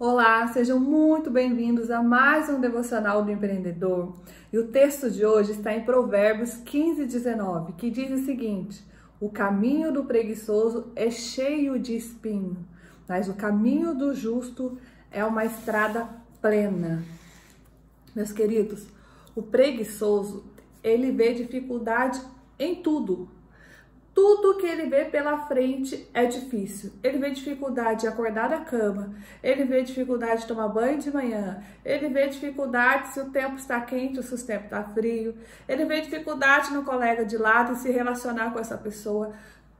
Olá, sejam muito bem-vindos a mais um devocional do empreendedor. E o texto de hoje está em Provérbios 15, 19, que diz o seguinte: O caminho do preguiçoso é cheio de espinho, mas o caminho do justo é uma estrada plena. Meus queridos, o preguiçoso, ele vê dificuldade em tudo, tudo que ele vê pela frente é difícil. Ele vê dificuldade de acordar da cama, ele vê dificuldade de tomar banho de manhã, ele vê dificuldade se o tempo está quente ou se o tempo está frio, ele vê dificuldade no colega de lado e se relacionar com essa pessoa.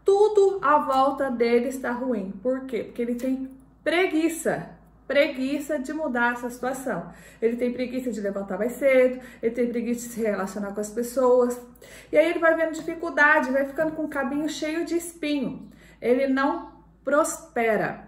Tudo à volta dele está ruim. Por quê? Porque ele tem preguiça preguiça de mudar essa situação. Ele tem preguiça de levantar mais cedo, ele tem preguiça de se relacionar com as pessoas. E aí ele vai vendo dificuldade, vai ficando com o cabinho cheio de espinho. Ele não prospera.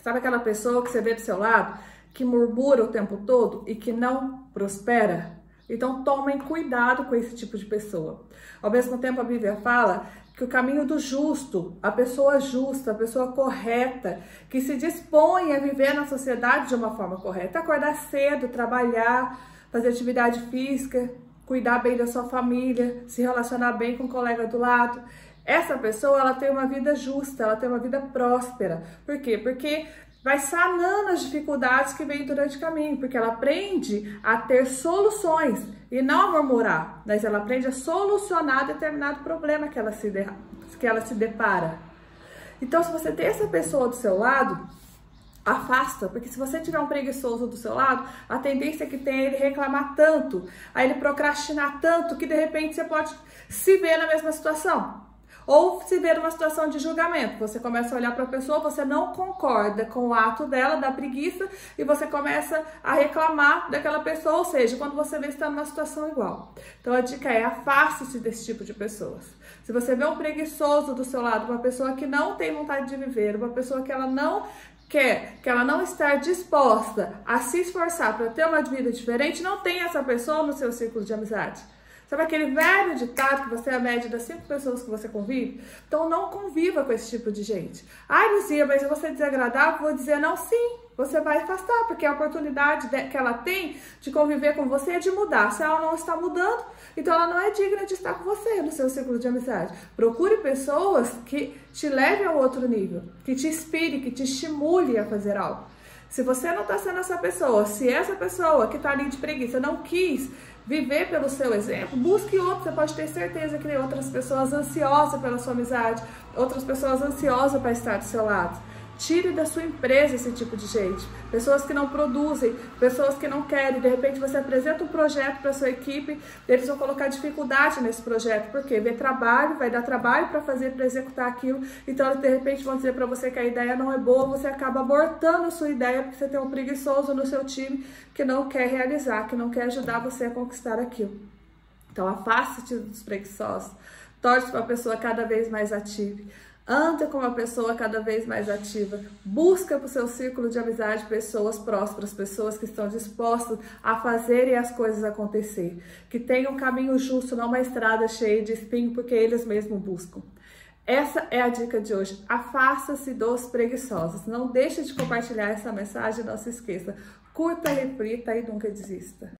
Sabe aquela pessoa que você vê do seu lado que murmura o tempo todo e que não prospera? Então tomem cuidado com esse tipo de pessoa. Ao mesmo tempo, a Bíblia fala que o caminho do justo, a pessoa justa, a pessoa correta, que se dispõe a viver na sociedade de uma forma correta, acordar cedo, trabalhar, fazer atividade física, cuidar bem da sua família, se relacionar bem com o colega do lado. Essa pessoa, ela tem uma vida justa, ela tem uma vida próspera. Por quê? Porque vai sanando as dificuldades que vêm durante o caminho, porque ela aprende a ter soluções e não a murmurar, mas ela aprende a solucionar determinado problema que ela se, de, que ela se depara. Então, se você tem essa pessoa do seu lado, afasta, porque se você tiver um preguiçoso do seu lado, a tendência que tem é ele reclamar tanto, a ele procrastinar tanto, que de repente você pode se ver na mesma situação. Ou se ver uma situação de julgamento, você começa a olhar para a pessoa, você não concorda com o ato dela, da preguiça, e você começa a reclamar daquela pessoa, ou seja, quando você vê está numa situação igual. Então a dica é afaste-se desse tipo de pessoas. Se você vê um preguiçoso do seu lado, uma pessoa que não tem vontade de viver, uma pessoa que ela não quer, que ela não está disposta a se esforçar para ter uma vida diferente, não tem essa pessoa no seu círculo de amizade. Sabe aquele velho ditado que você é a média das cinco pessoas que você convive? Então não conviva com esse tipo de gente. Ai, Luzia, mas eu vou ser desagradável? Vou dizer não, sim. Você vai afastar, porque a oportunidade que ela tem de conviver com você é de mudar. Se ela não está mudando, então ela não é digna de estar com você no seu ciclo de amizade. Procure pessoas que te levem a outro nível, que te inspire, que te estimule a fazer algo. Se você não está sendo essa pessoa, se essa pessoa que está ali de preguiça não quis viver pelo seu exemplo, busque outro. Você pode ter certeza que tem outras pessoas ansiosas pela sua amizade, outras pessoas ansiosas para estar do seu lado. Tire da sua empresa esse tipo de gente. Pessoas que não produzem, pessoas que não querem. De repente você apresenta um projeto para sua equipe, eles vão colocar dificuldade nesse projeto. Por quê? Vê trabalho, vai dar trabalho para fazer, para executar aquilo. Então, de repente, vão dizer para você que a ideia não é boa, você acaba abortando a sua ideia porque você tem um preguiçoso no seu time que não quer realizar, que não quer ajudar você a conquistar aquilo. Então, afaste-te dos preguiçosos. Torce para a pessoa cada vez mais ativa. Anda com uma pessoa cada vez mais ativa. Busca para o seu círculo de amizade pessoas prósperas, pessoas que estão dispostas a fazerem as coisas acontecer. Que tenham um caminho justo, não uma estrada cheia de espinho, porque eles mesmos buscam. Essa é a dica de hoje. Afasta-se dos preguiçosos. Não deixe de compartilhar essa mensagem, não se esqueça. Curta, reflita e nunca desista.